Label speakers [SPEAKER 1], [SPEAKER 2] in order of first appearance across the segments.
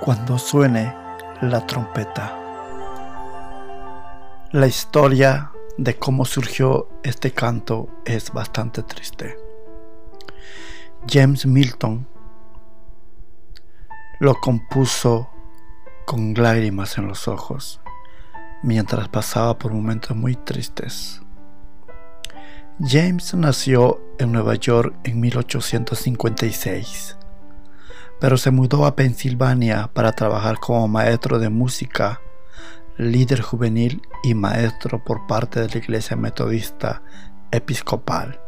[SPEAKER 1] cuando suene la trompeta. La historia de cómo surgió este canto es bastante triste. James Milton lo compuso con lágrimas en los ojos mientras pasaba por momentos muy tristes. James nació en Nueva York en 1856 pero se mudó a Pensilvania para trabajar como maestro de música, líder juvenil y maestro por parte de la Iglesia Metodista Episcopal.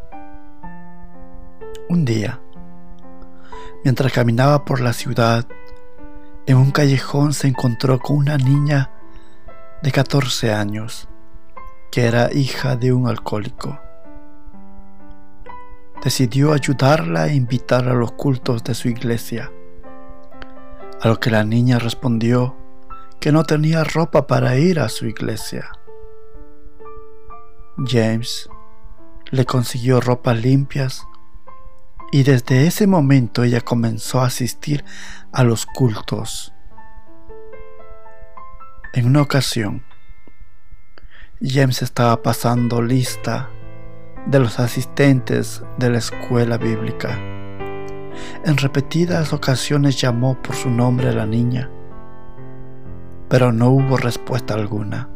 [SPEAKER 1] Un día, mientras caminaba por la ciudad, en un callejón se encontró con una niña de 14 años, que era hija de un alcohólico. Decidió ayudarla e invitarla a los cultos de su iglesia a lo que la niña respondió que no tenía ropa para ir a su iglesia. James le consiguió ropas limpias y desde ese momento ella comenzó a asistir a los cultos. En una ocasión, James estaba pasando lista de los asistentes de la escuela bíblica en repetidas ocasiones llamó por su nombre a la niña, pero no hubo respuesta alguna.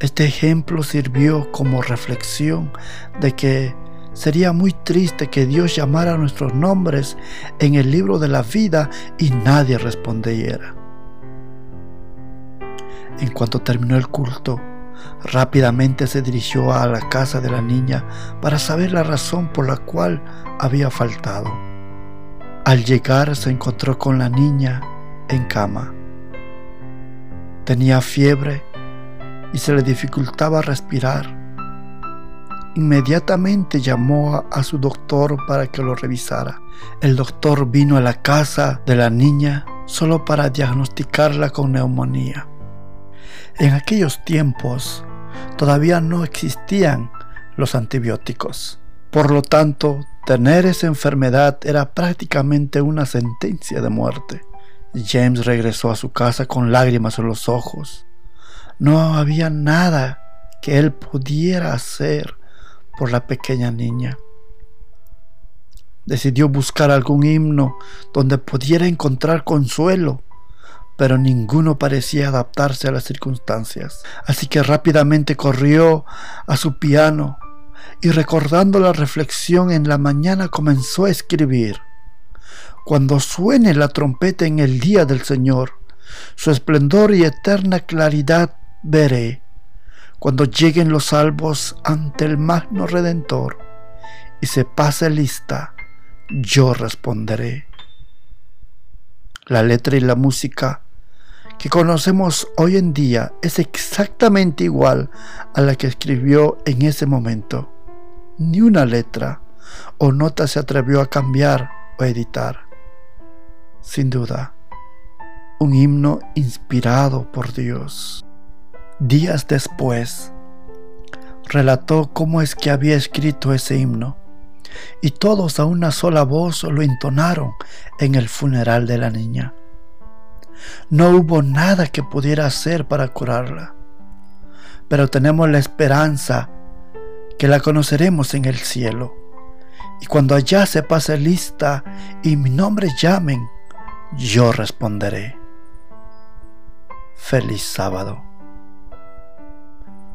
[SPEAKER 1] Este ejemplo sirvió como reflexión de que sería muy triste que Dios llamara nuestros nombres en el libro de la vida y nadie respondiera. En cuanto terminó el culto, rápidamente se dirigió a la casa de la niña para saber la razón por la cual había faltado. Al llegar se encontró con la niña en cama. Tenía fiebre y se le dificultaba respirar. Inmediatamente llamó a, su doctor para que lo revisara. El doctor vino a la casa de la niña solo para diagnosticarla con neumonía. En aquellos tiempos todavía no existían los antibióticos. Por lo tanto, tener esa enfermedad era prácticamente una sentencia de muerte. James regresó a su casa con lágrimas en los ojos. No había nada que él pudiera hacer por la pequeña niña. Decidió buscar algún himno donde pudiera encontrar consuelo, pero ninguno parecía adaptarse a las circunstancias. Así que rápidamente corrió a su piano y recordando la reflexión en la mañana comenzó a escribir. Cuando suene la trompeta en el día del Señor, su esplendor y eterna claridad veré. Cuando lleguen los salvos ante el magno Redentor y se pase lista, yo responderé. La letra y la música que conocemos hoy en día es exactamente igual a la que escribió en ese momento ni una letra o nota se atrevió a cambiar o editar. Sin duda, un himno inspirado por Dios. Días después, relató cómo es que había escrito ese himno, y todos a una sola voz lo entonaron en el funeral de la niña. No hubo nada que pudiera hacer para curarla, pero tenemos la esperanza que la conoceremos en el cielo. Y cuando allá se pase lista y mi nombre llamen, yo responderé. Feliz sábado.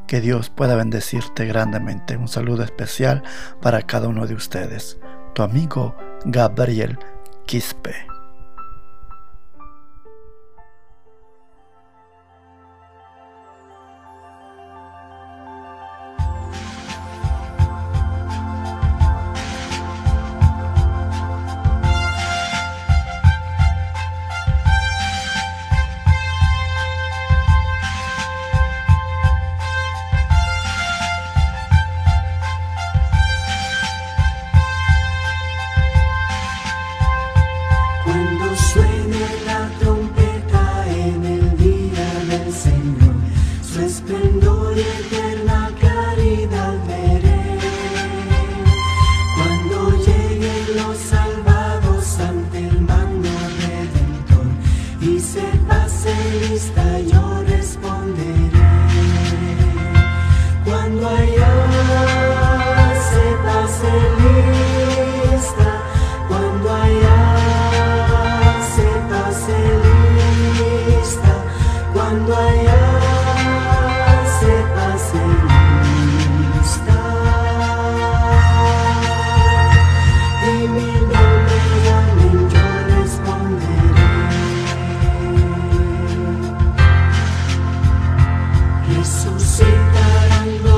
[SPEAKER 1] Que Dios pueda bendecirte grandemente. Un saludo especial para cada uno de ustedes. Tu amigo Gabriel Quispe.
[SPEAKER 2] su esplendor y eterna caridad. Merece. resucitar algo.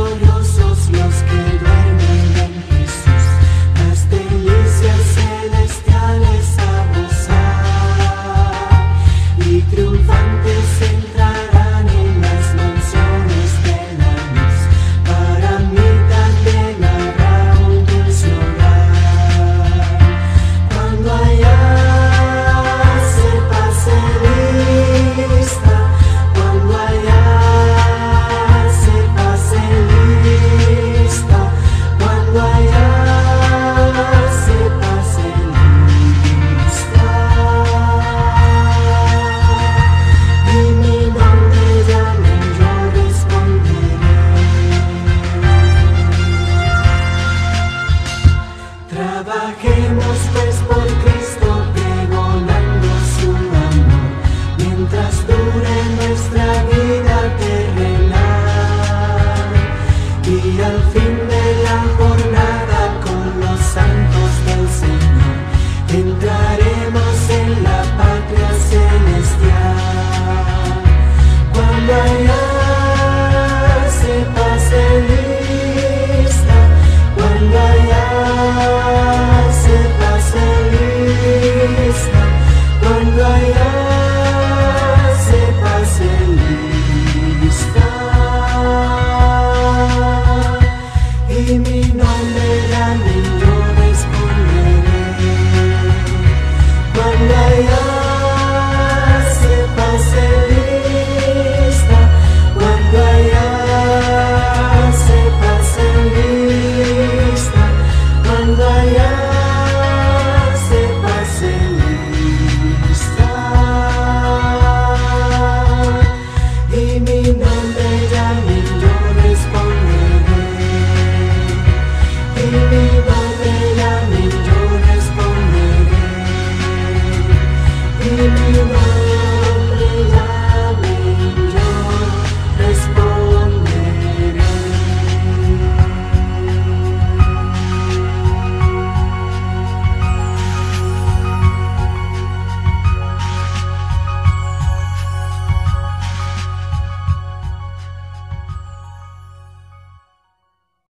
[SPEAKER 2] feel